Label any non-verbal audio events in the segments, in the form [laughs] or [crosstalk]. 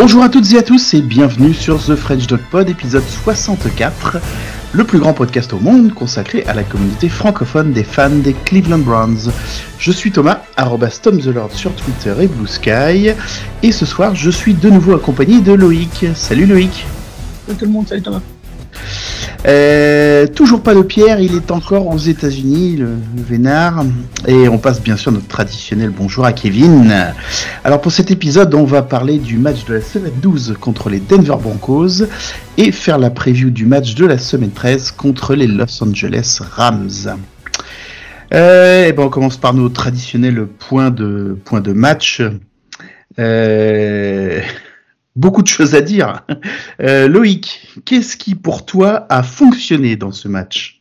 Bonjour à toutes et à tous et bienvenue sur The French Dog Pod épisode 64, le plus grand podcast au monde consacré à la communauté francophone des fans des Cleveland Browns. Je suis Thomas, arrobas sur Twitter et Blue Sky, et ce soir je suis de nouveau accompagné de Loïc. Salut Loïc Salut tout le monde, salut Thomas euh, toujours pas de Pierre, il est encore aux États-Unis, le, le, vénard. Et on passe bien sûr notre traditionnel bonjour à Kevin. Alors pour cet épisode, on va parler du match de la semaine 12 contre les Denver Broncos et faire la preview du match de la semaine 13 contre les Los Angeles Rams. Euh, et ben on commence par nos traditionnels points de, points de match. Euh, beaucoup de choses à dire. Euh, Loïc, qu'est-ce qui pour toi a fonctionné dans ce match?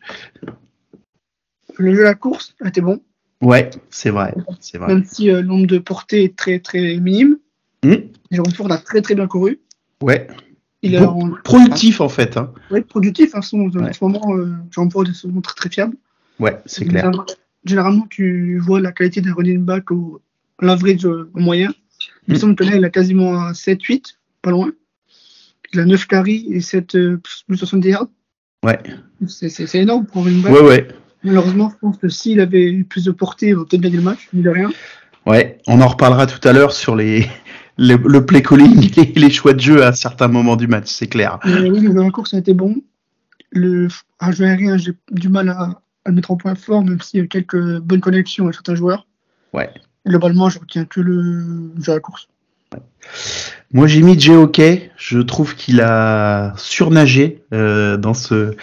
Le jeu à la course a été bon. Ouais, c'est vrai, vrai. Même si euh, le nombre de portées est très très minime. Mmh. Jérôme Ford a très très bien couru. Ouais. Il est bon, en... productif en fait. Hein. Ouais, productif. Hein, son, Ouais. En ce moment, euh, Jérôme Ford est souvent très très fiable. Ouais, c'est clair. Généralement, tu vois la qualité d'un running back au l'average euh, moyen. Il me Mm. semble que là, il a quasiment un 7-8, pas loin. Il a 9 carries et 7 euh, plus 70 yards. Ouais, C'est énorme pour une ouais, ouais. Malheureusement, je pense que s'il avait eu plus de portée, il aurait peut-être gagné le match, mais de rien. Ouais, on en reparlera tout à l'heure sur les, [laughs] les- le play calling et les choix de jeu à certains moments du match, c'est clair. Mais oui, le jeu en course a été bon. Le un jeu aérien, j'ai du mal à, à le mettre en point fort, même s'il y a quelques bonnes connexions avec certains joueurs. Ouais. Globalement, je retiens que le jeu à la course. Moi, j'ai mis Jay Hockey. Je trouve qu'il a surnagé euh, dans ce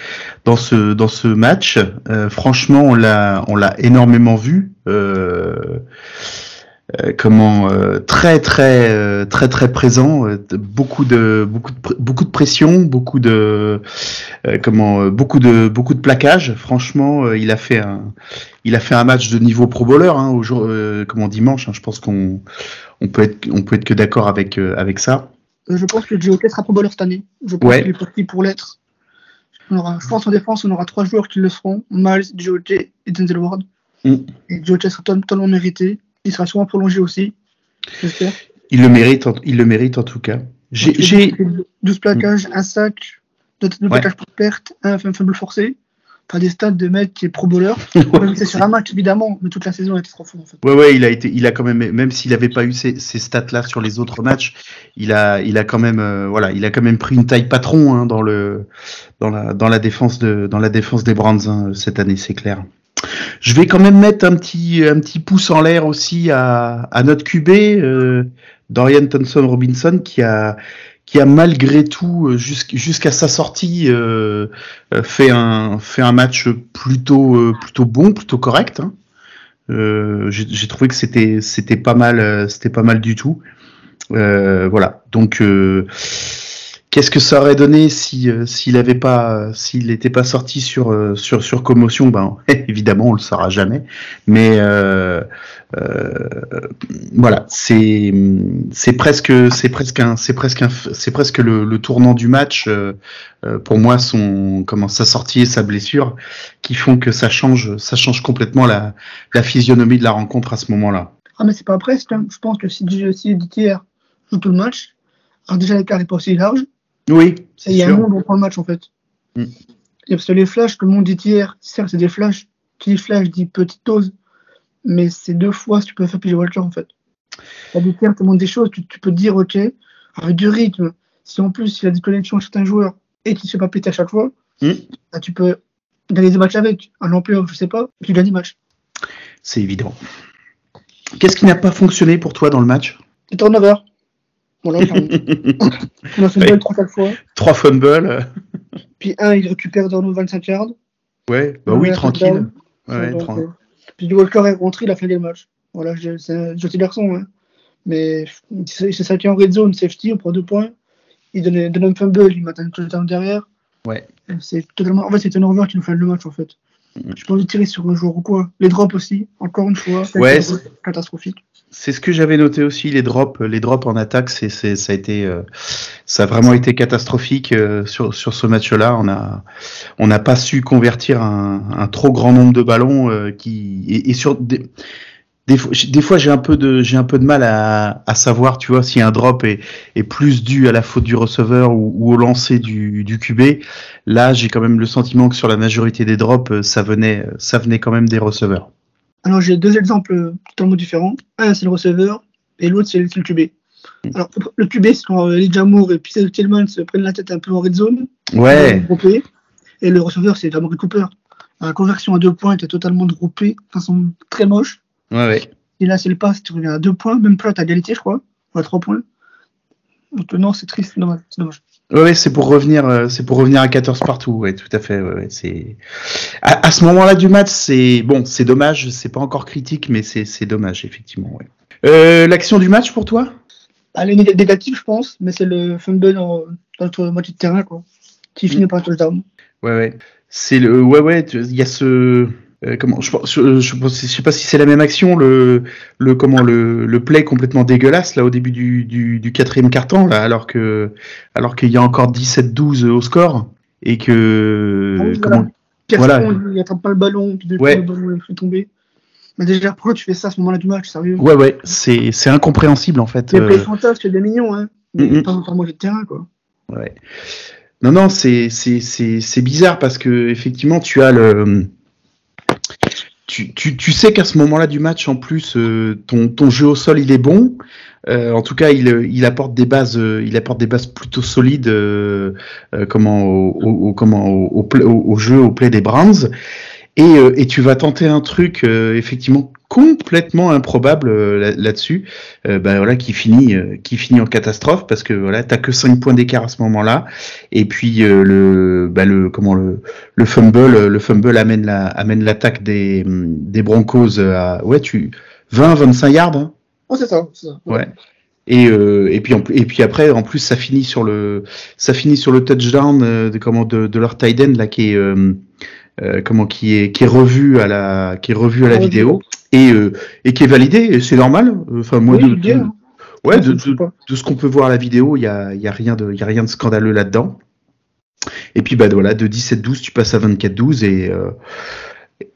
dans ce dans ce match. Euh, franchement, on l'a on l'a énormément vu. Euh, euh, comment euh, très très euh, très très présent. beaucoup de beaucoup de beaucoup de pression, beaucoup de comment beaucoup de beaucoup de plaquage. Franchement, il a fait un il a fait un match de niveau pro bowler hein, au jour, comment dimanche. hein. je pense qu'on on peut être on peut être que d'accord avec euh, avec ça. Euh, Je pense que Joe sera pro bowler cette année. Je pense Ouais. qu'il est parti pour l'être. On aura- Je pense en défense, on aura trois joueurs qui le seront Miles, Joe et Denzel Ward. Mm. Et sera totalement mérité. Il sera sûrement prolongé aussi. J'espère. Il le mérite, en, il le mérite en tout cas. J'ai, Il j'ai, fait 12 plaquages, un sac, deux, deux Ouais. plaquages pour perte, un fumble forcé. Enfin, des stats de mec qui est pro bowler. [laughs] C'est sur un match, évidemment, mais toute la saison a été trop fou en fait. ouais, ouais, il a été, il a quand même, même s'il n'avait pas eu ces, ces stats-là sur les autres matchs, il a, il a quand même, euh, voilà, il a quand même pris une taille patron hein, dans le, dans la, dans la défense de, dans la défense des Browns hein, cette année, c'est clair. Je vais quand même mettre un petit, un petit pouce en l'air aussi à, à notre QB, euh, Dorian Thompson Robinson, qui a, qui a malgré tout, euh, jusqu'- jusqu'à sa sortie, euh, euh, fait un, fait un match plutôt, euh, plutôt bon, plutôt correct. hein. Euh, J'ai trouvé que c'était, pas mal, c'était pas mal du tout. Euh, voilà. Donc, qu'est-ce que ça aurait donné si, euh, s'il avait pas, s'il n'était pas sorti sur, euh, sur, sur commotion? Ben, [laughs] évidemment, on le saura jamais. Mais euh, euh, voilà, c'est, c'est presque, c'est presque un, c'est presque un, c'est presque le, le tournant du match. euh, euh, pour moi, son, comment sa sortie et sa blessure, qui font que ça change, ça change complètement la, la physionomie de la rencontre à ce moment-là. Ah, mais c'est pas presque. hein. Je pense que si, si DTR joue tout le match, alors déjà l'écart n'est pas aussi large. Oui, il y a un monde on prend le match en fait. Mm. Parce que les flashs que le monde dit hier, certes, c'est des flashs. Qui dit flash dit petite dose. Mais c'est deux fois si tu peux faire PJ Walker en fait. La DTR te montre des choses, tu, tu peux te dire, ok, avec du rythme, si en plus il y a des connexions avec certains joueurs et qu'il ne se fait pas péter à chaque fois, Mm. bah, tu peux gagner des matchs avec. Un ampleur, je sais pas, tu gagnes des matchs. C'est évident. Qu'est-ce qui n'a pas fonctionné pour toi dans le match? C'est turnover. Voilà, [laughs] on a fait Ouais. une balle 3-4 fois. Trois fumbles. Puis un, il récupère dans nos 25 yards. Ouais, bah oui, tranquille. Ouais, Donc, tran- euh, puis du Walker est rentré, il a fait le match. Voilà, c'est un gentil garçon. Hein. Mais c'est ça qui est en red zone, safety, on prend deux points. Il donne, donne un fumble, il met un touchdown derrière. Ouais. C'est totalement. En fait, c'est turnover qui nous fait le match en fait. Mhm. Je pense tirer sur un joueur ou quoi. Les drops aussi, encore une fois. Ouais, c'est catastrophique. C'est ce que j'avais noté aussi, les drops, les drops en attaque, c'est, ça a été, euh, ça a vraiment été catastrophique euh, sur, sur ce match-là. On a, on n'a pas su convertir un, un trop grand nombre de ballons euh, qui, et, sur des, des fois, des fois j'ai un peu de j'ai un peu de mal à, à savoir, tu vois, si un drop est, est plus dû à la faute du receveur ou, ou au lancer du, du QB. Là, j'ai quand même le sentiment que sur la majorité des drops, ça venait ça venait quand même des receveurs. Alors j'ai deux exemples totalement différents. Un c'est le receveur et l'autre c'est le QB. Alors le QB c'est quand Elijah Moore et puis Tillman se prennent la tête un peu en red zone. Ouais. Et le receveur c'est Amari Cooper. La conversion à deux points était totalement droppée de façon très moche. Ouais, ouais. Et là, c'est le pass, tu reviens à deux points, même pas à égalité, je crois, ou à trois points. Donc, non, c'est triste, c'est dommage. C'est dommage. Ouais, c'est pour revenir, euh, c'est pour revenir à 14 partout, ouais, tout à fait. Ouais, c'est à, à, ce moment-là du match, c'est bon, c'est dommage, c'est pas encore critique, mais c'est dommage effectivement. Ouais. Euh, L'action du match pour toi? Elle est négative, je pense, mais c'est le fumble dans, dans notre moitié de terrain, quoi, qui finit par un touchdown. Ouais, ouais. C'est le, ouais, ouais. Il y a ce, euh, comment je, je, je, je, sais pas si c'est la même action le le comment le, le play complètement dégueulasse là au début du, du, du quatrième carton là alors que alors qu'il y a encore 17-12 au score et que ah oui, comment voilà. voilà. il attrape pas le ballon puis ouais. le ballon il fait tomber mais déjà pourquoi tu fais ça à ce moment-là du match sérieux? Ouais ouais c'est c'est incompréhensible en fait les euh... plays fantasmes c'est des millions hein mais mm -hmm. pas par de terrain quoi ouais non non c'est c'est c'est c'est bizarre parce que effectivement tu as le tu, sais qu'à ce moment-là du match, en plus, euh, ton, jeu au sol, il est bon. Euh, en tout cas, il, il, apporte des bases, euh, il apporte des bases plutôt solides, comment au, jeu, au play des Browns. Et tu vas tenter un truc effectivement complètement improbable là-dessus, là ben voilà, qui finit, qui finit en catastrophe parce que voilà, t'as que 5 points d'écart à ce moment-là. Et puis le, ben le, comment le, le fumble, le fumble amène la, amène l'attaque des, des Broncos à, ouais, tu 20, 25 yards. Hein Oh, c'est ça, ça, Ouais. Et, euh, et puis en, et puis après en plus ça finit sur le ça finit sur le touchdown euh, de comment de, de leur tight end là qui est euh, comment qui est qui est revu à la qui est revu à la vidéo et et qui est validé c'est normal. Enfin moi oui, de, de, ouais de, de, de, ce qu'on peut voir à la vidéo il y a il y a rien de il y a rien de scandaleux là-dedans. Et puis bah voilà de 17-12 tu passes à 24-12 et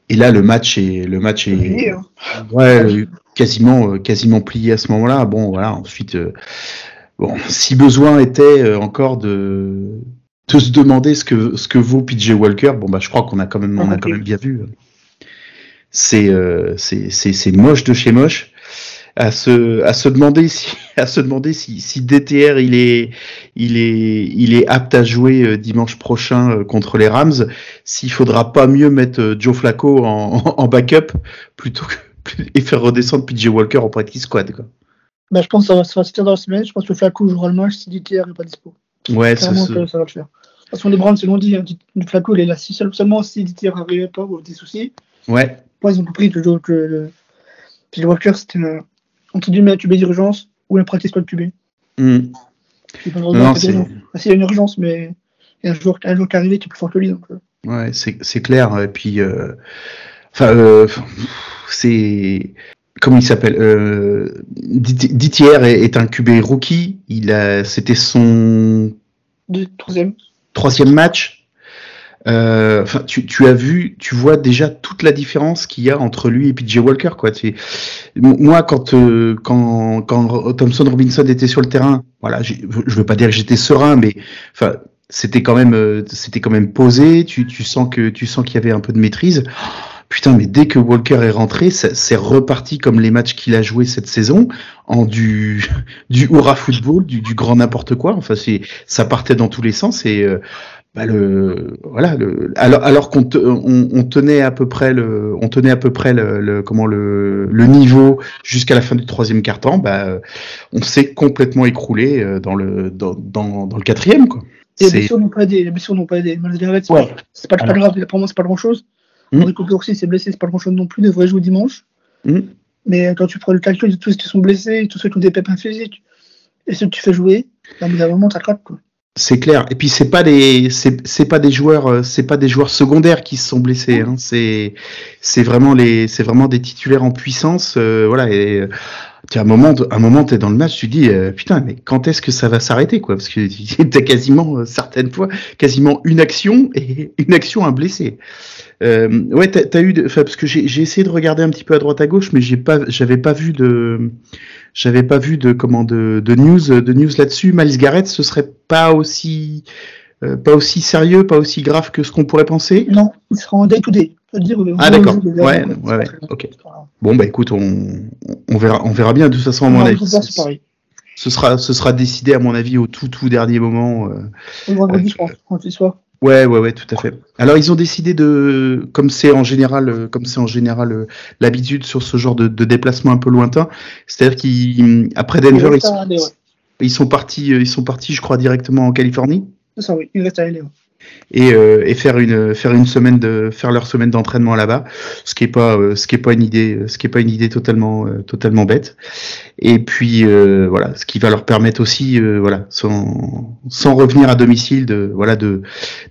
et là le match est le match est oui, hein. ouais quasiment quasiment plié à ce moment-là. Bon voilà, ensuite euh, bon, si besoin était euh, encore de de se demander ce que ce que vaut PJ Walker, bon bah je crois qu'on a quand même on a quand même bien vu. C'est euh, c'est c'est moche de chez moche à se à se demander si [laughs] à se demander si, si DTR il est il est il est apte à jouer dimanche prochain contre les Rams s'il faudra pas mieux mettre Joe Flacco en, [laughs] en backup plutôt que [laughs] et faire redescendre PJ Walker en practice squad. Quoi. Bah, je pense que ça va, se faire dans la semaine. Je pense que Flacco jouera le match si DTR n'est pas dispo. Ouais, ça, va le faire. De toute façon, les Browns, c'est l'ont dit. Hein, Flacco, il est là si, seulement si DTR n'arrivait pas des soucis. Ouais. Moi, ils ont compris que, que le Walker, c'était un, entre guillemets un QB d'urgence ou un practice squad QB. Mm. Non, c'est... Ah, il y a une urgence, mais il y a un joueur, un joueur qui est arrivé qui est plus fort que lui. Donc, euh. Ouais, c'est, c'est clair. Et puis, enfin, euh, c'est comment il s'appelle euh, est, est, un QB rookie. Il a, c'était son De, troisième troisième match. Euh, tu, tu, as vu, tu vois déjà toute la différence qu'il y a entre lui et PJ Walker, quoi. C'est moi quand euh, quand quand Thompson Robinson était sur le terrain, voilà, je veux pas dire que j'étais serein, mais enfin c'était quand même euh, c'était quand même posé. Tu, tu sens que tu sens qu'il y avait un peu de maîtrise. Putain, mais dès que Walker est rentré, c'est reparti comme les matchs qu'il a joué cette saison, en du [laughs] du hurrah football, du, du grand n'importe quoi. Enfin, c'est ça partait dans tous les sens et euh, bah le voilà le alors alors qu'on te, on, on, tenait à peu près le on tenait à peu près le, le comment le, le niveau jusqu'à la fin du troisième quart temps, bah on s'est complètement écroulé euh, dans le dans dans, dans le quatrième quoi. Les blessures n'ont pas aidé, les blessures n'ont pas aidé. C'est ouais. pas, pas, pas grave, pour moi c'est pas grand chose. Mmh. Henri Cooper aussi s'est blessé, c'est pas grand chose non plus, il devrait jouer dimanche. Mmh. Mais quand tu prends le calcul de tous ceux qui sont blessés, tous ceux qui ont des pépins physiques, et ceux que tu fais jouer, là, bout d'un moment, ça craque. Quoi. C'est clair. Et puis c'est pas des c'est pas des joueurs euh, c'est pas des joueurs secondaires qui se sont blessés. Hein. C'est c'est vraiment les c'est vraiment des titulaires en puissance. Euh, voilà. Et as un moment un moment t'es dans le match, tu dis euh, putain mais quand est-ce que ça va s'arrêter quoi? Parce que [laughs] t'as quasiment certaines fois quasiment une action et [laughs] une action à blesser. Euh, ouais, t'as as eu, parce que j'ai essayé de regarder un petit peu à droite à gauche, mais j'ai pas, j'avais pas vu de, j'avais pas vu de comment de, de news, de news là-dessus. Miles Garrett, ce serait pas aussi, euh, pas aussi sérieux, pas aussi grave que ce qu'on pourrait penser? Non, il sera en day Ah d'accord. Ouais, ouais, ouais. Ok. Bon bah écoute, on, on verra, on verra bien. De toute façon, à mon avis, ce sera, ce sera décidé à mon avis au tout tout dernier moment. Euh, vendredi, je pense, quand il soit. Ouais, ouais, ouais, tout à fait. Alors ils ont décidé de, comme c'est en général, euh, comme c'est en général euh, l'habitude sur ce genre de, de déplacement un peu lointain, c'est-à-dire qu'après Denver, ils sont, ils sont, partis, euh, ils sont partis, je crois, directement en Californie. C'est ça, oui, ils restent à aller et, euh, et, faire une faire une semaine de faire leur semaine d'entraînement là-bas, ce qui est pas euh, ce qui est pas une idée ce qui est pas une idée totalement euh, totalement bête. Et puis voilà, ce qui va leur permettre aussi voilà sans sans revenir à domicile de voilà de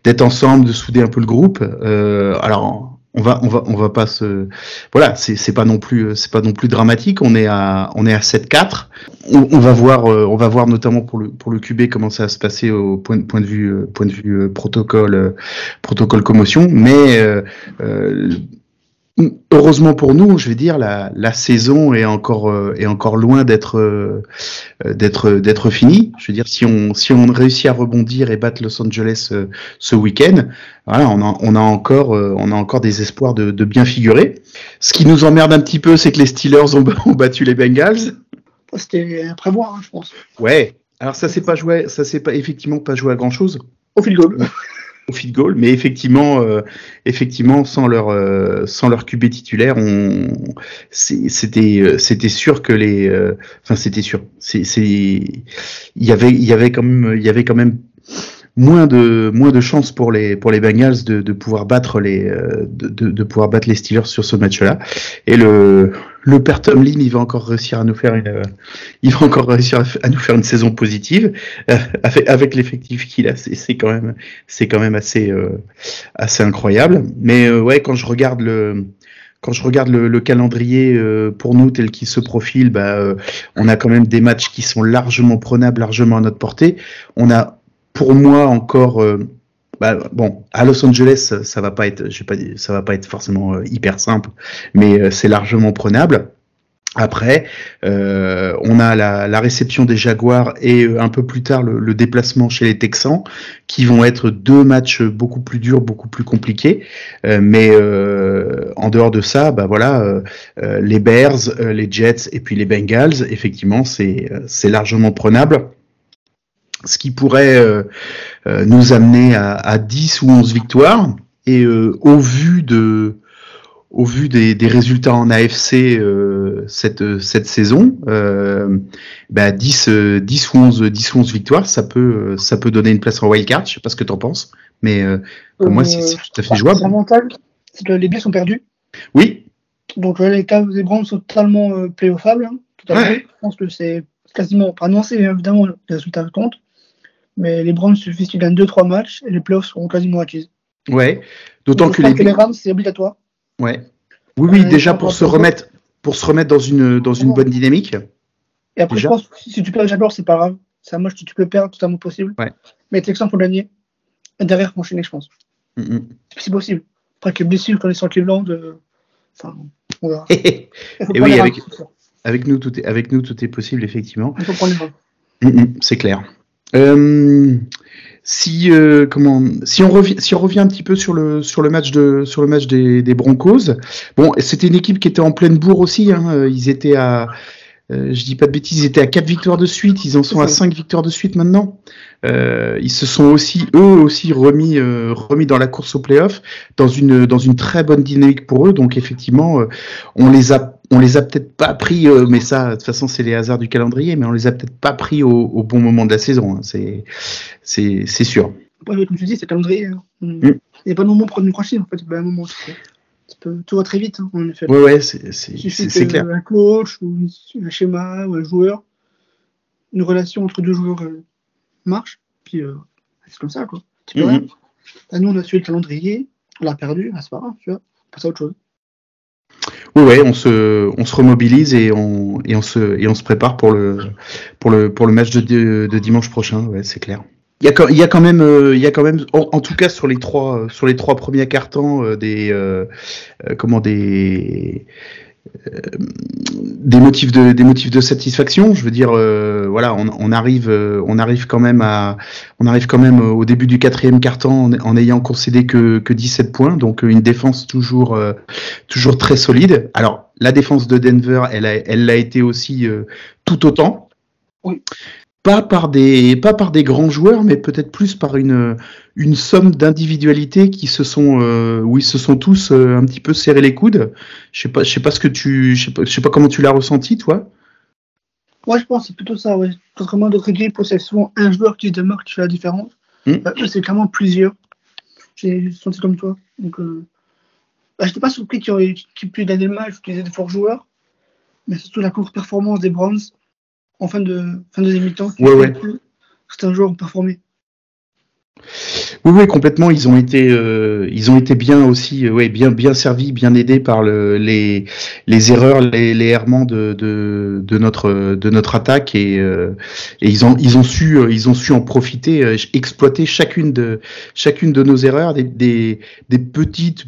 d'être ensemble, de souder un peu le groupe. alors on va on va on va pas se voilà c'est c'est pas non plus c'est pas non plus dramatique. On est à on est à 7 4 on, va voir euh, on va voir notamment pour le pour le QB comment ça va se passer au point point de vue euh, point de vue euh, protocole protocole commotion. Mais heureusement pour nous, je vais dire, la, la saison est encore euh, est encore loin d'être euh, d'être d'être finie. Je veux dire, si on si on réussit à rebondir et battre Los Angeles euh, ce week-end, voilà, on a on a encore on a encore des espoirs de, de, bien figurer. Ce qui nous emmerde un petit peu, c'est que les Steelers ont, [laughs] ont battu les Bengals. C'était à prévoir, hein, je pense. Ouais. Alors ça c'est pas joué, ça c'est pas effectivement pas joué à grand chose. Au field goal [laughs] feed goal, mais effectivement, euh, effectivement, sans leur euh, sans leur QB titulaire, on c'était euh, c'était sûr que les, enfin c'était sûr, c'est il y avait il y avait quand même il y avait quand même moins de moins de chances pour les pour les Bengals de, de pouvoir battre les de, de, pouvoir battre les Steelers sur ce match-là et le le père Tomlin il va encore réussir à nous faire une il va encore réussir à nous faire une saison positive avec, avec l'effectif qu'il a c'est quand même c'est quand même assez assez incroyable mais ouais quand je regarde le quand je regarde le, le calendrier pour nous tel qu'il se profile, bah, on a quand même des matchs qui sont largement prenables, largement à notre portée. On a pour moi encore euh, bah, bon à Los Angeles ça va pas être je pas ça va pas être forcément euh, hyper simple mais euh, c'est largement prenable après, on a la, réception des Jaguars et un peu plus tard le, déplacement chez les Texans, qui vont être deux matchs beaucoup plus durs, beaucoup plus compliqués. mais en dehors de ça, bah voilà, les Bears, les Jets et puis les Bengals, effectivement, c'est largement prenable ce qui pourrait euh, euh, nous amener à, à, 10 ou 11 victoires. Et euh, au vu de au vu des, des résultats en AFC cette, cette saison, bah 10, 10, ou 11, 10 ou 11 victoires, ça peut, ça peut donner une place en wildcard. Je sais pas ce que tu en penses, mais pour moi, c'est tout à fait jouable. L'avantage, c'est que les Bills sont perdus. Oui. Donc les Cavs et Browns sont totalement playoffables. Hein, tout à fait. Je pense que c'est quasiment pas annoncé, évidemment, les résultats comptent. Mais les Browns suffisent qu'ils gagnent 2-3 matchs et les playoffs seront quasiment acquises. Ouais, d'autant que, les... Rams, c'est obligatoire. Ouais. Oui, oui, déjà pour se remettre, pour se remettre dans une, dans une bonne dynamique. Et après, je pense que si tu perds les Jaguars, c'est pas grave. C'est un match que tu peux perdre totalement possible. Ouais. Mais Texans pour gagner. Et derrière, enchaîner, je pense. Mm C'est possible. Après que blessure, quand ils sont Cleveland, euh... enfin, on verra. [laughs] et oui, avec, avec, nous, tout est, avec nous, tout est possible, effectivement. Il faut prendre les mm C'est clair. Euh, si euh, comment si on revient si on revient un petit peu sur le sur le match de sur le match des, des Broncos bon c'était une équipe qui était en pleine bourre aussi hein, ils étaient à euh, je dis pas de bêtises ils étaient à quatre victoires de suite ils en sont à cinq victoires de suite maintenant euh, ils se sont aussi eux aussi remis euh, remis dans la course au playoff dans une dans une très bonne dynamique pour eux donc effectivement on les a on les a peut-être pas pris, mais ça, de toute façon, c'est les hasards du calendrier, mais on les a peut-être pas pris au, bon moment de la saison. Hein. C'est, c'est, c'est sûr. comme tu dis, c'est le calendrier. Hein. Mm. Il n'y a pas de moment pour prendre une franchise, en fait. Il un moment. Tout va très vite, hein, en effet. Ouais, ouais, c'est, clair. Un coach, ou un schéma, ou un joueur, une relation entre deux joueurs euh, marche. puis euh, c'est comme ça, quoi. Mhm. Là, nous, on a suivi le calendrier, on l'a perdu, c'est pas grave, tu vois. On passe à autre chose. Oui, ouais, on se, on se remobilise et on, et on se, et on se prépare pour le, pour le, pour le match de, de, de dimanche prochain. Ouais, c'est clair. Il y a, quand- même, euh, il y a quand même, en, tout cas sur les trois, euh, sur les trois premiers cartons, euh, des, euh, comment des, euh, des motifs de, des motifs de satisfaction. Je veux dire, euh, voilà, on, arrive, on arrive quand même à, on arrive quand même au début du quatrième carton en, ayant concédé que, que 17 points, donc une défense toujours, toujours très solide. Alors, la défense de Denver, elle a, elle l'a été aussi tout autant. Oui. Pas par des, pas par des grands joueurs, mais peut-être plus par une, une somme d'individualités qui se sont, euh, où ils se sont tous euh, un petit peu serré les coudes. Je sais pas, je sais pas ce que tu, je sais pas, je sais pas comment tu l'as ressenti, toi. Moi, je pense que c'est plutôt ça, ouais. Contrairement à d'autres équipes où c'est souvent un joueur qui démarque, qui fait la différence. Mm. Bah, eux, c'est clairement plusieurs. J'ai senti comme toi. Donc, euh... bah, j'étais pas surpris qu'ils aient- qu'ils puissent gagner le match, qu'ils aient des forts joueurs. Mais surtout la courte performance des Browns en fin de, fin de deuxième mi-temps. qui Ouais, ouais. Certains joueurs ont performé. Oui, oui, complètement. Ils ont été, euh, ils ont été bien aussi, euh, bien, bien servis, bien aidés par le, les, erreurs, les, errements de, notre, de notre attaque et, euh, ils ont, ils ont su, ils ont su en profiter, exploiter chacune de, chacune de nos erreurs, des, petites,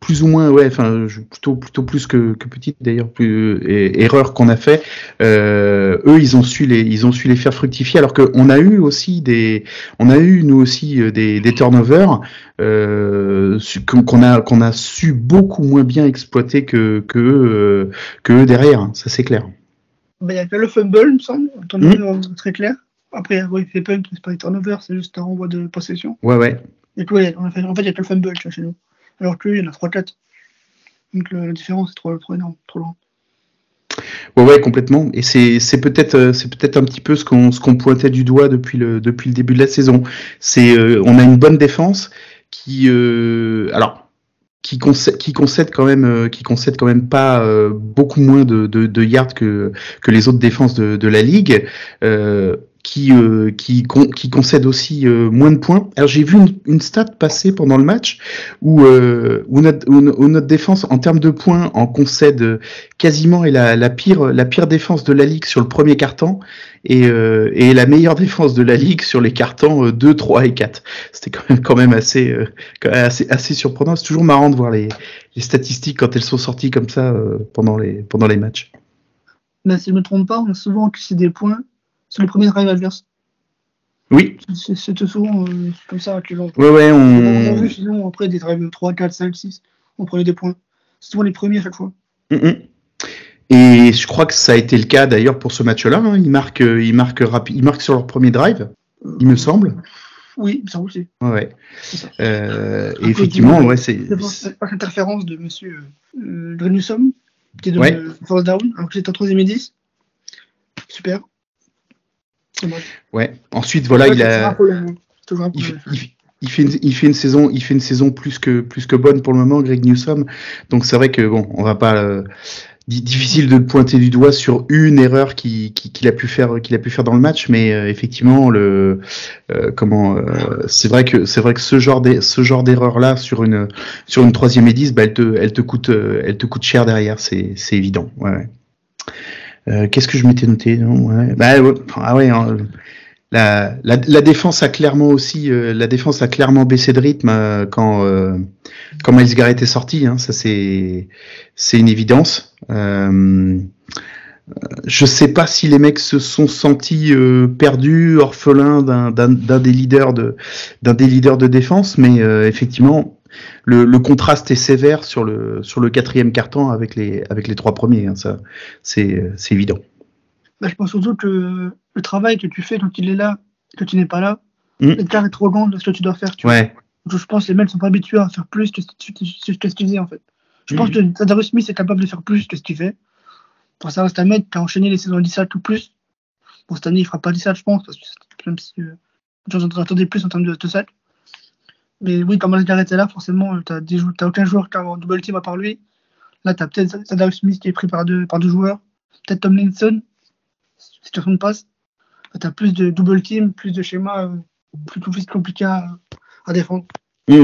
plus ou moins, enfin, plutôt, plutôt plus que, petites d'ailleurs, et- erreurs qu'on a fait. Eux, ils ont su les, ils ont su les faire fructifier, alors qu'on a eu aussi des, on a eu nous aussi euh, des, des turnovers euh, qu'on a qu'on a su beaucoup moins bien exploiter que que eux, euh, que derrière. Ça c'est clair. Bah, Il y a que le fumble, il me semble. Turnover très clair. Après, oui, c'est pas, c'est pas un turnover, c'est juste un renvoi de possession. Ouais ouais. Et ouais, en fait, en fait, il y a que le fumble chez nous. Alors que lui, il y en a 3-4. Donc la différence est trop, trop énorme, trop loin. Ouais complètement. Et c'est peut-être euh, c'est peut-être un petit peu ce qu'on ce pointait du doigt depuis le début de la saison. C'est euh, on a une bonne défense qui euh, alors qui concède, quand même euh, qui concède quand même pas beaucoup moins de, yards que les autres défenses de, la ligue qui euh, qui con- qui concède aussi euh, moins de points. Alors j'ai vu une, une stat passer pendant le match où euh, où notre où, no- où notre défense en termes de points en concède euh, quasiment est la, la pire la pire défense de la ligue sur le premier carton et euh, et la meilleure défense de la ligue sur les cartons euh, 2, 3 et 4. C'était quand même quand même assez euh, assez assez surprenant. C'est toujours marrant de voir les les statistiques quand elles sont sorties comme ça euh, pendant les pendant les matchs. Mais si je ne me trompe pas, on a souvent encaissé des points sur les premiers drives adverses. Oui, C'est- C'était souvent euh, comme ça que l'on ouais ouais, on a on vu sinon après des drives 3, 4, 5, 6, on prenait des points. C'est souvent les premiers à chaque fois. Mm, mm. Et je crois que ça a été le cas d'ailleurs pour ce match-là. hein. Ils marquent, euh, ils marquent ils marquent sur leur premier drive, il me semble. Oui, ça aussi. Ouais, ouais. C'est ça. Euh, et effectivement, ouais, c'est. C'est pas l'interférence de monsieur euh, qui est de Ouais. euh, force down, alors que c'était en 3 et 10. Super. Ouais. Ensuite, voilà, il a. il, fait une, il fait une saison, il fait une saison plus que plus que bonne pour le moment, Greg Newsom. Donc c'est vrai que bon, on va pas euh, di- difficile de pointer du doigt sur une erreur qui qui- qu'il a pu faire qu'il a pu faire dans le match, mais euh, effectivement le euh, comment c'est vrai que c'est vrai que ce genre d'e- ce genre d'erreur là sur une sur une troisième et 10, bah, elle te elle te coûte elle te coûte cher derrière, c'est c'est évident. Ouais. Euh, Qu'est-ce que je m'étais noté la, défense a clairement aussi, euh, la défense a clairement baissé de rythme euh, quand quand Miles Garrett est sorti. Hein, ça c'est une évidence. Euh, je sais pas si les mecs se sont sentis perdus, orphelins d'un des leaders de défense, mais effectivement le, le contraste est sévère sur le sur le quatrième carton avec les avec les trois premiers. Hein, ça c'est c'est évident. Bah, je pense surtout que le travail que tu fais quand il est là, que tu n'es pas là, Mm. l'écart est trop grand de ce que tu dois faire. Tu. Ouais. Je pense que les mecs ne sont pas habitués à faire plus que ce que tu, faisais en fait. Je pense Mhm. que Zadarius Smith est capable de faire plus que ce qu'il fait. Pour ça reste un mec qui a enchaîné les saisons 17 ou plus. Bon, cette année, il fera pas 17, je pense, parce que même si euh, j'en attendais plus en termes de, de sacs. Mais oui, quand Garrett est là, forcément, tu n'as aucun joueur qui a un double team à part lui. Là, tu as peut-être Zadarius Smith qui est pris par deux, par deux joueurs. Peut-être Tomlinson, situation de passe. Tu as plus de double team, plus de schéma euh, plus, plus compliqué à, à défendre. Mmh,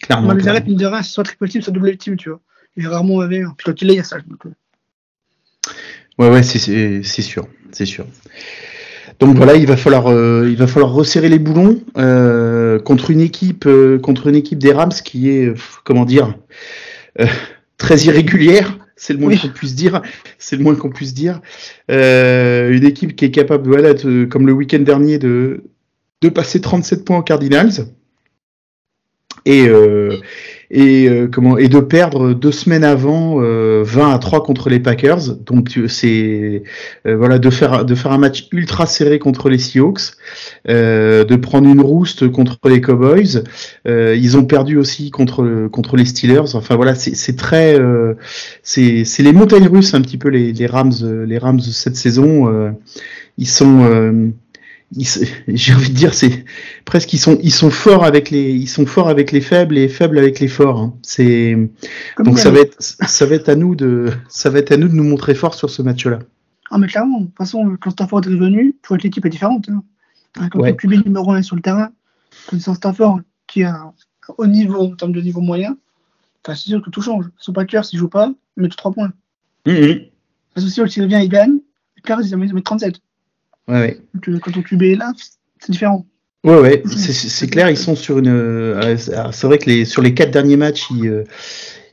clairement. Les clairement. arrêts, mine de rien, c'est soit triple team, soit double team, tu vois. Il est rarement mauvais. Puis quand il est, il y a ça. Donc, euh, Ouais, ouais, c'est- c'est c'est sûr, c'est sûr. Donc voilà, il va falloir, euh, il va falloir resserrer les boulons euh, contre une équipe, euh, contre une équipe des Rams qui est, comment dire, [laughs] très irrégulière. C'est le moins Oui. qu'on puisse dire. C'est le moins qu'on puisse dire. Une équipe qui est capable, voilà, de- comme le week-end dernier, de de passer 37 points aux Cardinals et et euh, comment et de perdre deux semaines avant euh, 20 à 3 contre les Packers. Donc c'est euh, voilà de faire de faire un match ultra serré contre les Seahawks, euh, de prendre une rouste contre les Cowboys. Euh, ils ont perdu aussi contre contre les Steelers. Enfin voilà, c'est très euh, c'est c'est les montagnes russes un petit peu les les Rams les Rams cette saison. ils sont [laughs] j'ai envie de dire c'est presque ils sont ils sont forts avec les ils sont forts avec les faibles et faibles avec les forts hein. c'est donc il ça va être ça va être à nous de ça va être à nous de nous montrer forts sur ce match-là. Ah, mais clairement, de toute façon, quand Stafford est revenu, que l'équipe est différente. Hein. Hein, Quand Ouais. le QB numéro 1 est sur le terrain, un Stafford qui a un haut niveau en termes de niveau moyen, c'est sûr que tout change. Son Packers, s'il joue pas, il met 3 points. Mhm. Parce que s'il revient, il gagne. Packers, ils mettent 37. Ouais ouais. Donc, euh, quand ton QB est là, c'est différent. Ouais, ouais, [laughs] c'est- clair, ils sont sur une. euh, alors, c'est vrai que les, sur les quatre derniers matchs, ils, euh,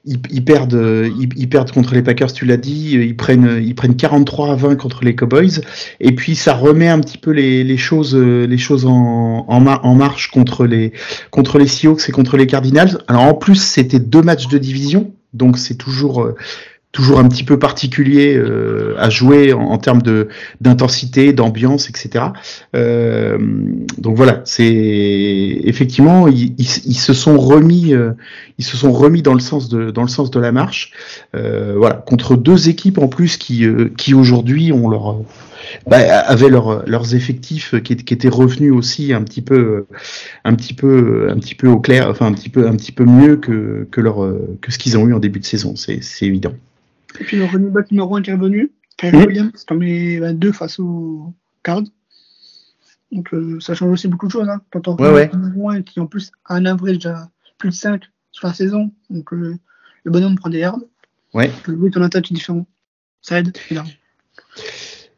ils, ils perdent, euh, ils, ils perdent contre les Packers, tu l'as dit, ils prennent, ils prennent 43 à 20 contre les Cowboys, et puis ça remet un petit peu les, les choses, les choses en, en marche contre les, contre les Seahawks et contre les Cardinals. Alors en plus, c'était deux matchs de division, donc c'est toujours. Toujours un petit peu particulier euh, à jouer en, termes de d'intensité, d'ambiance, etc. Euh, donc voilà, c'est effectivement ils, se sont remis, euh, ils se sont remis dans le sens de dans le sens de la marche. Voilà, contre deux équipes en plus qui qui aujourd'hui ont leur bah, avaient leur, leurs effectifs qui, étaient revenus aussi un petit peu un petit peu un petit peu au clair, enfin un petit peu un petit peu mieux que que leur que ce qu'ils ont eu en début de saison, c'est évident. Et puis le running back numéro 1 qui est revenu, Kyrie Mhm. Williams, comme les bah, deux face aux Cards. Donc euh, ça change aussi beaucoup de choses. Hein. Quand on Ouais, ouais. numéro 1 qui en plus a un average à plus de 5 sur la saison, donc euh, le bonhomme prend des yards. Ouais. Le bruit de ton attaque est différent. Ça aide, évidemment.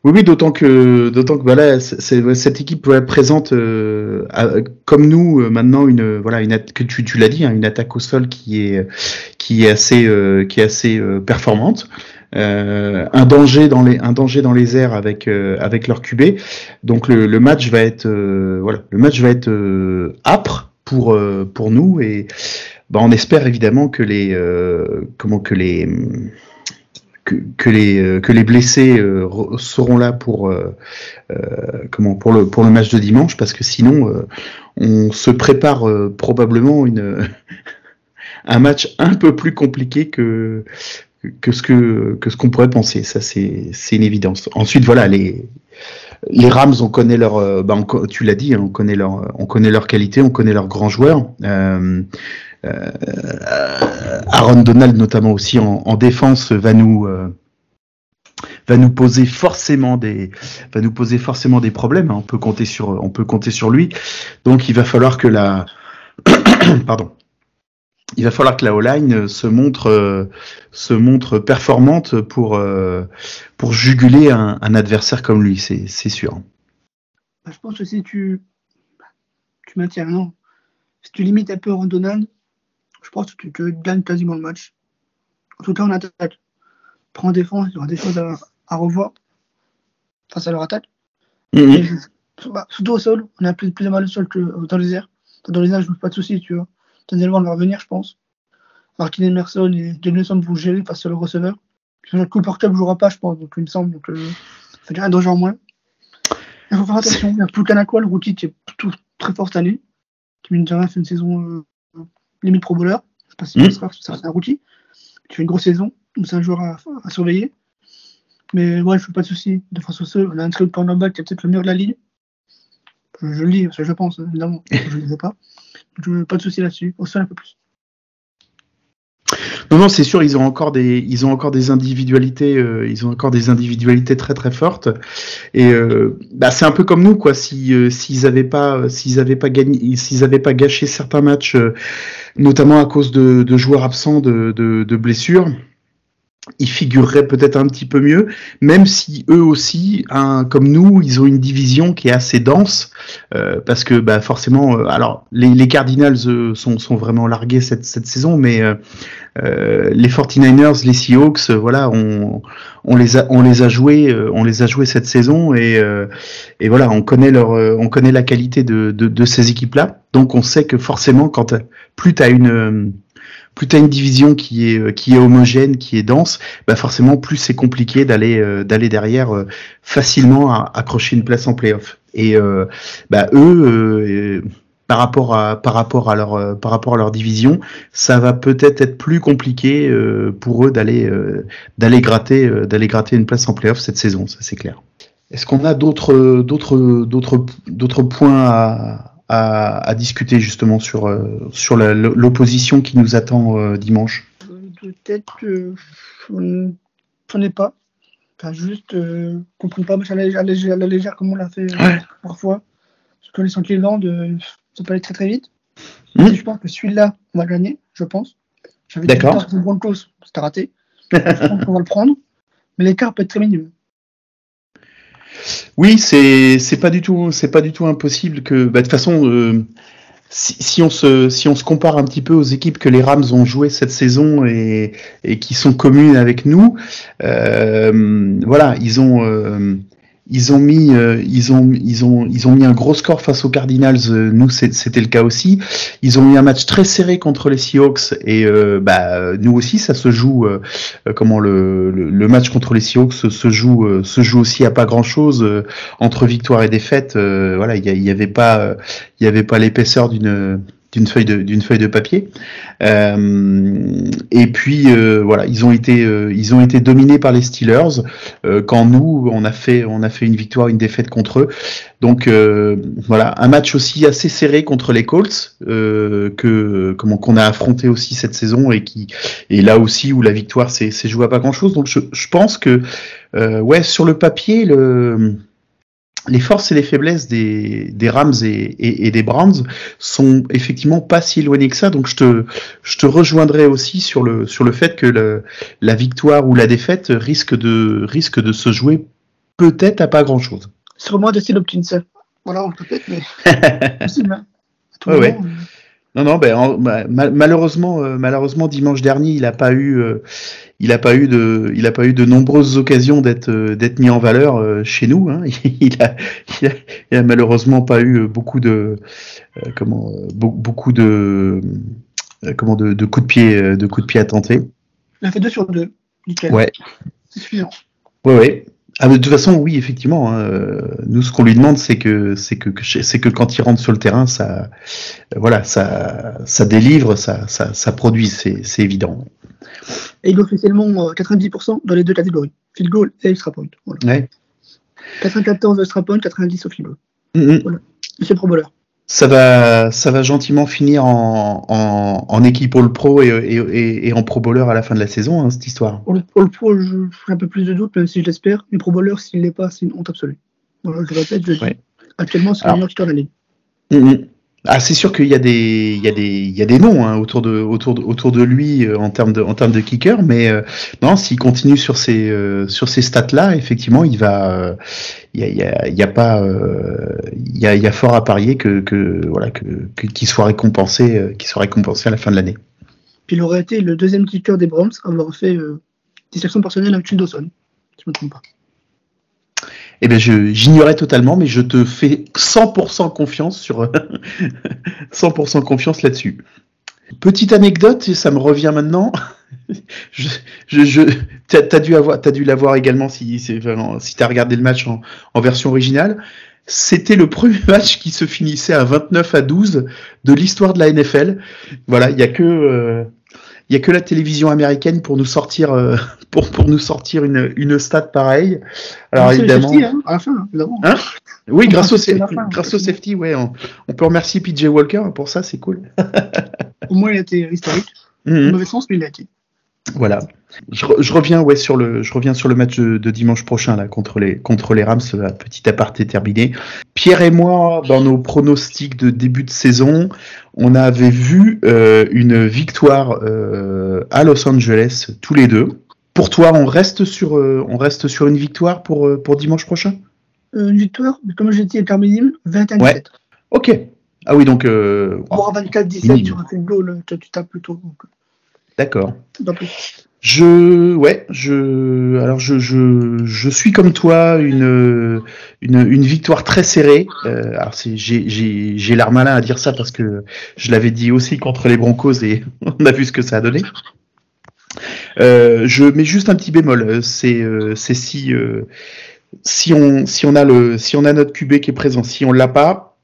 Oui, oui, d'autant que, d'autant que c'est- c'est- cette équipe présente, euh, a- comme nous euh, maintenant une, voilà, une que tu, tu l'as dit, hein, une attaque au sol qui est, qui est assez, euh, qui est assez euh, performante. Euh, un danger dans les, un danger dans les airs avec, euh, avec leur QB. Donc le, le match va être, euh, voilà, le match va être euh, âpre pour, pour nous et bah, on espère évidemment que les, comment que les que, les euh, que les blessés euh, seront là pour euh, euh, comment pour le pour le match de dimanche parce que sinon euh, on se prépare probablement une [laughs] un match un peu plus compliqué que que ce que que ce qu'on pourrait penser ça c'est c'est une évidence ensuite voilà les les Rams, on connaît leur, bah, on tu l'as dit, hein, on connaît leur, on connaît leur qualité, on connaît leurs grands joueurs. Euh, Aaron Donald notamment aussi en, en défense va nous, euh, va nous poser forcément des, va nous poser forcément des problèmes. hein. On peut compter sur, on peut compter sur lui. Donc il va falloir que la, [coughs] pardon, il va falloir que la O-line se montre, euh, se montre performante pour, euh, pour juguler un, adversaire comme lui, c'est c'est sûr. Bah, je pense que si tu, tu maintiens, non. Si tu limites un peu Aaron Donald, je pense que tu, tu gagnes quasiment le match. En tout cas, en attaque. Prends en défense, il y aura des choses à, à revoir face à leur attaque. Mhm. Et, bah, surtout au sol, on a plus, plus de mal au sol que dans les airs. Dans les airs, je ne pas de soucis, tu vois. Daniel Ward va revenir, je pense. Martin Emerson et Jameson vont gérer face à le receveur. Puis le Cooper Cup ne jouera pas, je pense, donc il me semble. Donc, euh, ça fait un danger en moins. Il faut faire attention. Il y a Pukanakwa, le rookie, qui est plutôt très fort cette année. Qui, mine de rien, fait une saison euh, limite pro bowler. Je sais pas si ça sera, c'est un rookie. Qui fait une grosse saison. Donc, c'est un joueur à, à surveiller. Mais ouais, je fais pas de soucis. De au sol, on a un très cornerback qui est peut-être le meilleur de la ligue. Je, je le lis, parce que je pense, évidemment. je ne le sais pas. Donc, pas de soucis là-dessus. Au sol, un peu plus. Non, non, c'est sûr, ils ont encore des, ils ont encore des individualités, euh, ils ont encore des individualités très très fortes. Et euh, bah, c'est un peu comme nous, quoi. Si euh, s'ils avaient pas, s'ils avaient pas gagné, s'ils avaient pas gâché certains matchs, notamment à cause de, de joueurs absents, de, de, de blessures ils figureraient peut-être un petit peu mieux, même si eux aussi, comme nous, ils ont une division qui est assez dense, euh, parce que bah, forcément, euh, alors les, les Cardinals euh, sont, sont, vraiment largués cette, cette saison, mais euh, les 49ers, les Seahawks, voilà, on, on, les a, on les a joués, on les a joués cette saison, et, et voilà, on connaît leur, on connaît la qualité de, de, de ces équipes-là, donc on sait que forcément, quand plus tu as une plus tu as une division qui est euh, qui est homogène, qui est dense, bah forcément plus c'est compliqué d'aller euh, d'aller derrière euh, facilement à accrocher une place en playoff. Et bah eux par rapport à par rapport à leur par rapport à leur division, ça va peut-être être plus compliqué pour eux d'aller d'aller gratter d'aller gratter une place en playoff cette saison, ça c'est clair. Est-ce qu'on a d'autres d'autres d'autres d'autres points à à, à discuter justement sur, euh, sur l'opposition qui nous attend euh, dimanche Peut-être que je n'en ai pas. Enfin, juste euh, comprendre pas à la, légère, la légère comme on l'a fait euh, parfois. Parce que les Cleveland, euh, ça peut aller très très vite. Mmh. Je pense que celui-là, on va gagner, je pense. D'accord. C'est une cause, c'était raté. je pense qu'on va le prendre. Mais l'écart peut être très minime. Oui, c'est c'est pas du tout c'est pas du tout impossible que bah, de toute façon euh, si, si, on se si on se compare un petit peu aux équipes que les Rams ont joué cette saison et, et qui sont communes avec nous, euh, voilà ils ont euh, ils ont mis, euh, ils ont, ils ont, ils ont mis un gros score face aux Cardinals. Euh, nous, c'était le cas aussi. Ils ont mis un match très serré contre les Seahawks et euh, bah nous aussi, ça se joue. comment le, le, match contre les Seahawks se joue, se joue aussi à pas grand chose entre victoire et défaite. voilà, il y, avait pas, il y avait pas l'épaisseur d'une d'une feuille de d'une feuille de papier. Euh, et puis euh, voilà, ils ont été euh, ils ont été dominés par les Steelers quand nous on a fait on a fait une victoire, une défaite contre eux. Donc voilà, un match aussi assez serré contre les Colts que comment qu'on a affronté aussi cette saison et qui et là aussi où la victoire s'est jouée à pas grand chose. Donc je, je pense que ouais sur le papier le les forces et les faiblesses des, des Rams et, et, et, des Browns sont effectivement pas si éloignées que ça. Donc je te, je te rejoindrai aussi sur le, sur le fait que le, la victoire ou la défaite risque de, risque de se jouer peut-être à pas grand chose. Sur moi de Hopkins. Voilà, peut-être, mais. [laughs] Hein. Ouais, ouais. Non, non, ben, malheureusement, euh, malheureusement, dimanche dernier, il n'a pas eu, euh, il a pas eu de, il a pas eu de nombreuses occasions d'être, euh, d'être mis en valeur chez nous. Hein. [laughs] Il, a, il, a, il, a, malheureusement pas eu beaucoup de, comment, beaucoup de, comment de, de, coups de pied, de coups de pied à tenter. Il a fait deux sur deux. Nickel. Ouais. C'est suffisant. Ouais, ouais. Ah, de toute façon, oui, effectivement. Hein, euh, nous, ce qu'on lui demande, c'est que, c'est que, c'est que quand il rentre sur le terrain, ça, euh, voilà, ça, ça délivre, ça, ça, ça produit, c'est, c'est évident. Et il est officiellement 90% euh, dans les deux catégories, field goal et extra point. Voilà. Ouais. 94 extra point, 90 au field goal. Voilà. C'est pro bowler ça va, ça va gentiment finir en, en, en équipe All Pro et, et, et, en Pro Bowler à la fin de la saison, hein, cette histoire. All, All Pro, je ferai un peu plus de doutes, même si je l'espère. Mais Pro Bowler, s'il l'est pas, c'est une honte absolue. Voilà, je répète, je ouais. Actuellement, c'est le meilleur de la ligne. Mm ah, c'est sûr qu'il y a des, il y a des, il y a des noms hein, autour de, autour de, autour de lui euh, en termes de, en termes de kicker, mais euh, non, s'il continue sur ces, euh, sur ces stats-là, effectivement, il va, il y a, il y a, y a pas, il y a, il y a fort à parier que, que voilà, que, qu'il soit récompensé, qu'il soit récompensé à la fin de l'année. Puis il aurait été le deuxième kicker des Browns à avoir fait euh, distinction personnelle avec Dawson, si je me trompe pas. Eh bien, j'ignorais totalement, mais je te fais 100% confiance sur [laughs] 100% confiance là-dessus. Petite anecdote, ça me revient maintenant. [laughs] je, je, t'as dû avoir, as dû l'avoir également si, si t'as regardé le match en, en version originale. C'était le premier [laughs] match qui se finissait à 29 à 12 de l'histoire de la NFL. Voilà, il y a que euh, il y a que la télévision américaine pour nous sortir euh, [laughs] pour pour nous sortir une une stat pareille. Alors évidemment, safety, hein, à la fin, évidemment. Hein? Oui, grâce au, fin, grâce au safety, ouais, on, on, peut remercier PJ Walker pour ça, c'est cool. au moins il a été historique. [laughs] -hmm. Mauvais sens, mais il a été. Voilà. Je, je, reviens ouais sur le je reviens sur le match de, de, dimanche prochain là contre les contre les Rams la petite aparté terminée. Pierre et moi dans nos pronostics de début de saison, on avait vu euh, une victoire euh, à Los Angeles tous les deux. Pour toi, on reste sur euh, on reste sur une victoire pour euh, pour dimanche prochain? Une victoire, mais comme j'ai dit, terminée 21 Ouais. OK. Ah oui donc euh, Pour 24-17 sur un field goal, tu, tu tapes plutôt. donc, d'accord. Je, ouais, je, alors je, je, je suis comme toi une, une, une victoire très serrée. Euh, alors c'est, j'ai, j'ai, j'ai l'air malin à dire ça parce que je l'avais dit aussi contre les Broncos et [laughs] on a vu ce que ça a donné. Euh, je mets juste un petit bémol. C'est, euh, c'est si, euh, si on, si on a le, si on a notre QB qui est présent, si on l'a pas,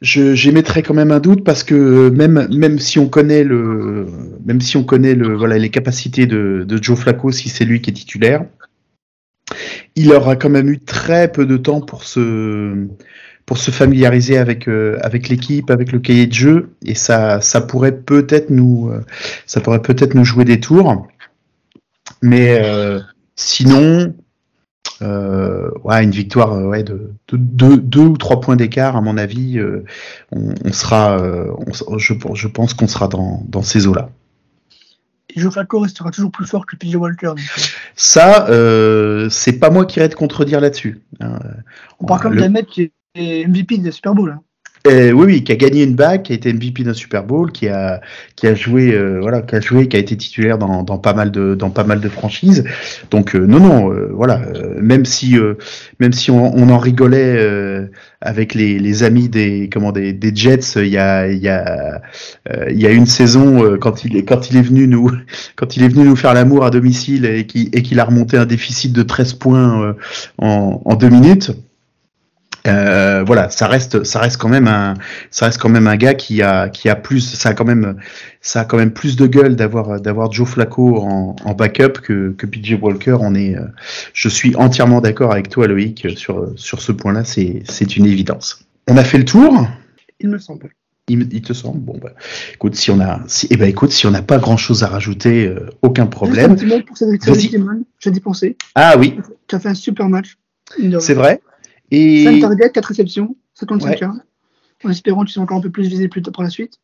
j'émettrais quand même un doute parce que même même si on connaît le même si on connaît le voilà les capacités de, de Joe Flacco si c'est lui qui est titulaire il aura quand même eu très peu de temps pour se pour se familiariser avec euh, avec l'équipe avec le cahier de jeu. Et ça ça pourrait peut-être nous euh, ça pourrait peut-être nous jouer des tours. Mais euh, sinon euh, ouais, une victoire euh, ouais, de, de, de deux ou trois points d'écart, à mon avis, euh, on, on, sera, euh, on, je, je, pense qu'on sera dans, dans ces eaux-là. Et Joe Flacco restera toujours plus fort que PJ Walker. Ça, c'est pas moi qui irai te contredire là-dessus. Hein. On parle comme d'un mec qui est MVP de Super Bowl. Hein. Euh, oui, oui, qui a gagné une bague, qui a été MVP d'un Super Bowl, qui a, qui a joué, euh, voilà, qui a joué, qui a été titulaire dans, dans pas mal de, dans pas mal de franchises. Donc euh, non, non, voilà, même si, même si on, on en rigolait avec les, les amis des, comment des, des Jets, il y a, il y a, il y a une saison quand il est, quand il est venu nous, [laughs] quand il est venu nous faire l'amour à domicile et qui, et qu'il a remonté un déficit de 13 points en, en deux minutes. Euh, voilà, ça reste, ça reste quand même un, ça reste quand même un gars qui a, qui a plus, ça a quand même, ça a quand même plus de gueule d'avoir, d'avoir Joe Flacco en, en, backup que, que PJ Walker. On est, je suis entièrement d'accord avec toi, Loïc, sur, sur ce point-là. C'est, c'est une évidence. On a fait le tour? Il me semble. Il, il te semble? Bon bah, écoute si on a si, eh ben écoute si on n'a pas grand chose à rajouter euh, aucun problème Juste un petit mot pour Tillman j'ai dit penser ah oui tu as fait un super match c'est vrai? Et... 5 targets, 4 réceptions, 55 ouais. en espérant qu'ils soient encore un peu plus visés plus tard par la suite.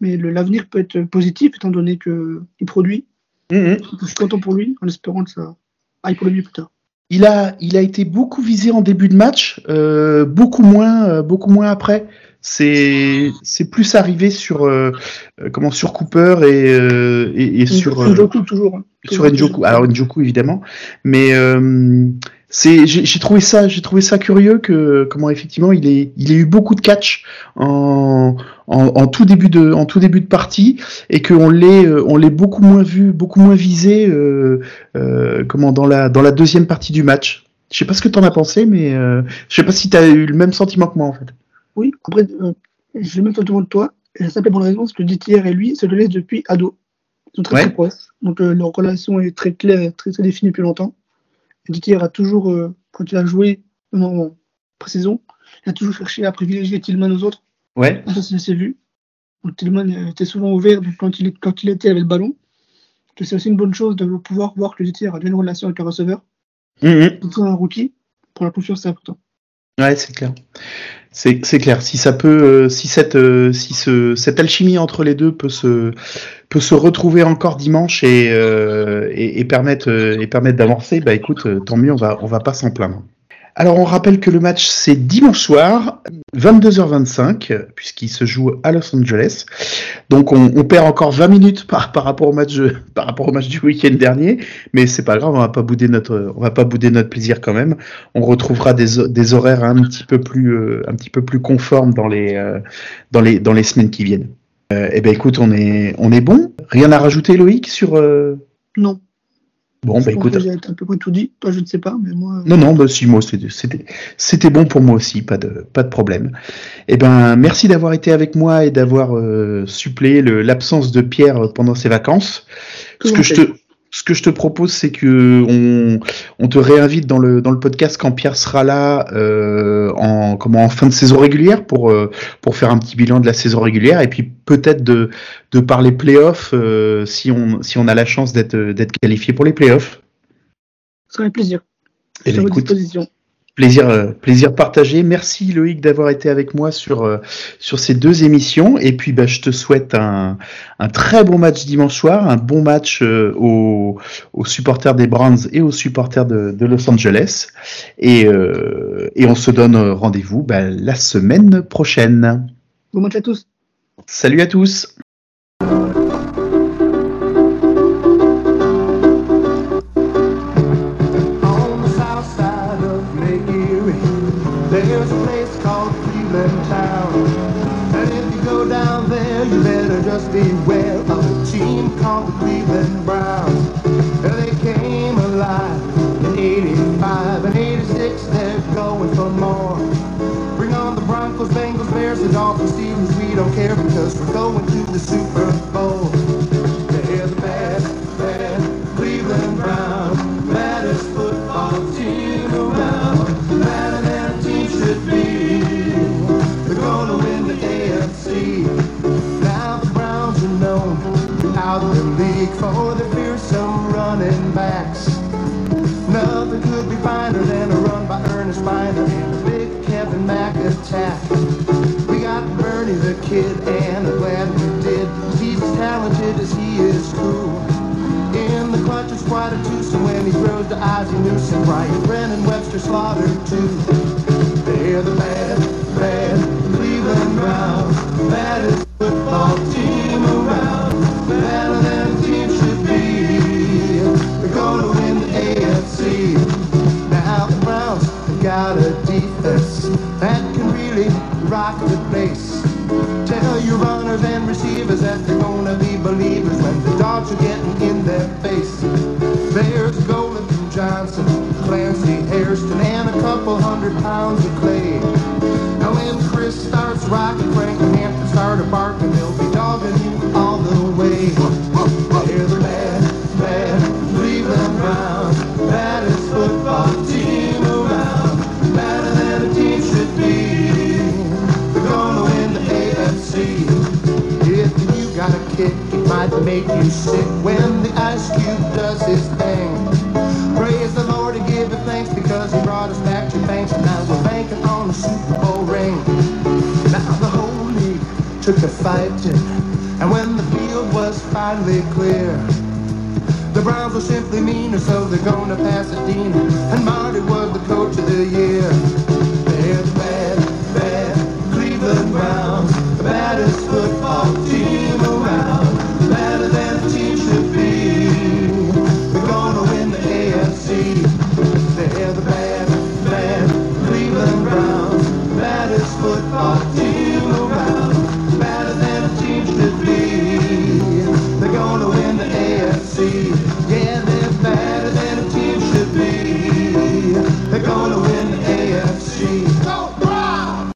Mais l'avenir peut être positif étant donné qu'il produit. Mm -hmm. Je suis content pour lui en espérant que ça aille pour le mieux plus tard. Il a, il a été beaucoup visé en début de match, euh, beaucoup moins, euh, beaucoup moins après. C'est, c'est plus arrivé sur, euh, comment, sur Cooper et, et, et sur. Njoku toujours. Hein. Sur Njoku. Alors Njoku évidemment, mais c'est j'ai trouvé ça j'ai trouvé ça curieux que comment effectivement il est il ait eu beaucoup de catch en, en, en, tout début de en tout début de partie et qu'on l'ait on l'ait beaucoup moins vu beaucoup moins visé euh, euh, comment dans la dans la deuxième partie du match. Je sais pas ce que t'en as pensé mais euh, je sais pas si t'as eu le même sentiment que moi en fait. Oui après euh, j'ai le même sentiment que toi et ça s'appelle pour la raison parce que DTR et lui se connaissent depuis ado. Ils sont très Ouais. très proches. Donc euh, leur relation est très claire très très définie depuis longtemps Didier a toujours, euh, quand il a joué en pré-saison, il a toujours cherché à privilégier Tillman aux autres. Ouais. Ça, ça s'est vu. Donc, Tillman était souvent ouvert donc, quand, il, quand il était avec le ballon. C'est aussi une bonne chose de pouvoir voir que Didier a bien une relation avec un receveur. Mm -hmm. Surtout un rookie. Pour la confiance, c'est important. Ouais, c'est clair. C'est clair. Si ça peut, euh, si cette, euh, si ce, cette alchimie entre les deux peut se, peut se retrouver encore dimanche et, euh, et, et, permettre, et permettre d'avancer, bah écoute, tant mieux, on va, on va pas s'en plaindre. Alors on rappelle que le match c'est dimanche soir, 22h25, puisqu'il se joue à Los Angeles. Donc on, perd encore 20 minutes par, par rapport au match par rapport au match du week-end dernier, mais c'est pas grave, on va pas bouder notre on va pas bouder notre plaisir quand même. On retrouvera des, des horaires un petit peu plus euh, un petit peu plus conformes dans les euh, dans les dans les semaines qui viennent. Euh, eh ben écoute, on est on est bon. Rien à rajouter Loïc sur Non. Bon, je bah écoute. J'ai à peu près tout dit. Toi, je ne sais pas, mais moi. Non, non, bah si, moi, c'était, c'était bon pour moi aussi, pas de, pas de problème. Eh ben, merci d'avoir été avec moi et d'avoir euh, suppléé l'absence de Pierre pendant ses vacances. Ce que, je te, ce que je te propose, c'est que on, on, te réinvite dans le dans le podcast quand Pierre sera là euh, en comment en fin de saison régulière pour euh, pour faire un petit bilan de la saison régulière et puis peut-être de de parler playoffs euh, si on si on a la chance d'être d'être qualifié pour les playoffs. Ça serait plaisir. Et eh à ben, votre disposition. Plaisir, euh, plaisir partagé. Merci Loïc d'avoir été avec moi sur euh, sur ces deux émissions. Et puis, bah, je te souhaite un, un très bon match dimanche soir, un bon match euh, aux, aux, supporters des Browns et aux supporters de, de Los Angeles. Et, et on se donne rendez-vous bah, la semaine prochaine. Bon match à tous. Salut à tous. Beware of a team called the Cleveland Browns. They came alive in 85 and 86, they're going for more. Bring on the Broncos, Bengals, Bears, the Dolphins, Steelers, we don't care because we're going to the Super Bowl. friend We'll be dogging you all the way. Hear the bad, bad Cleveland Browns, baddest football team around, better than a team should be. We're gonna win the AFC. If you got a kick, it might make you sick when the Ice Cube does his thing. took to fighting. And when the field was finally clear, the Browns were simply meaner, so they're going to Pasadena. And Marty was the coach of the year.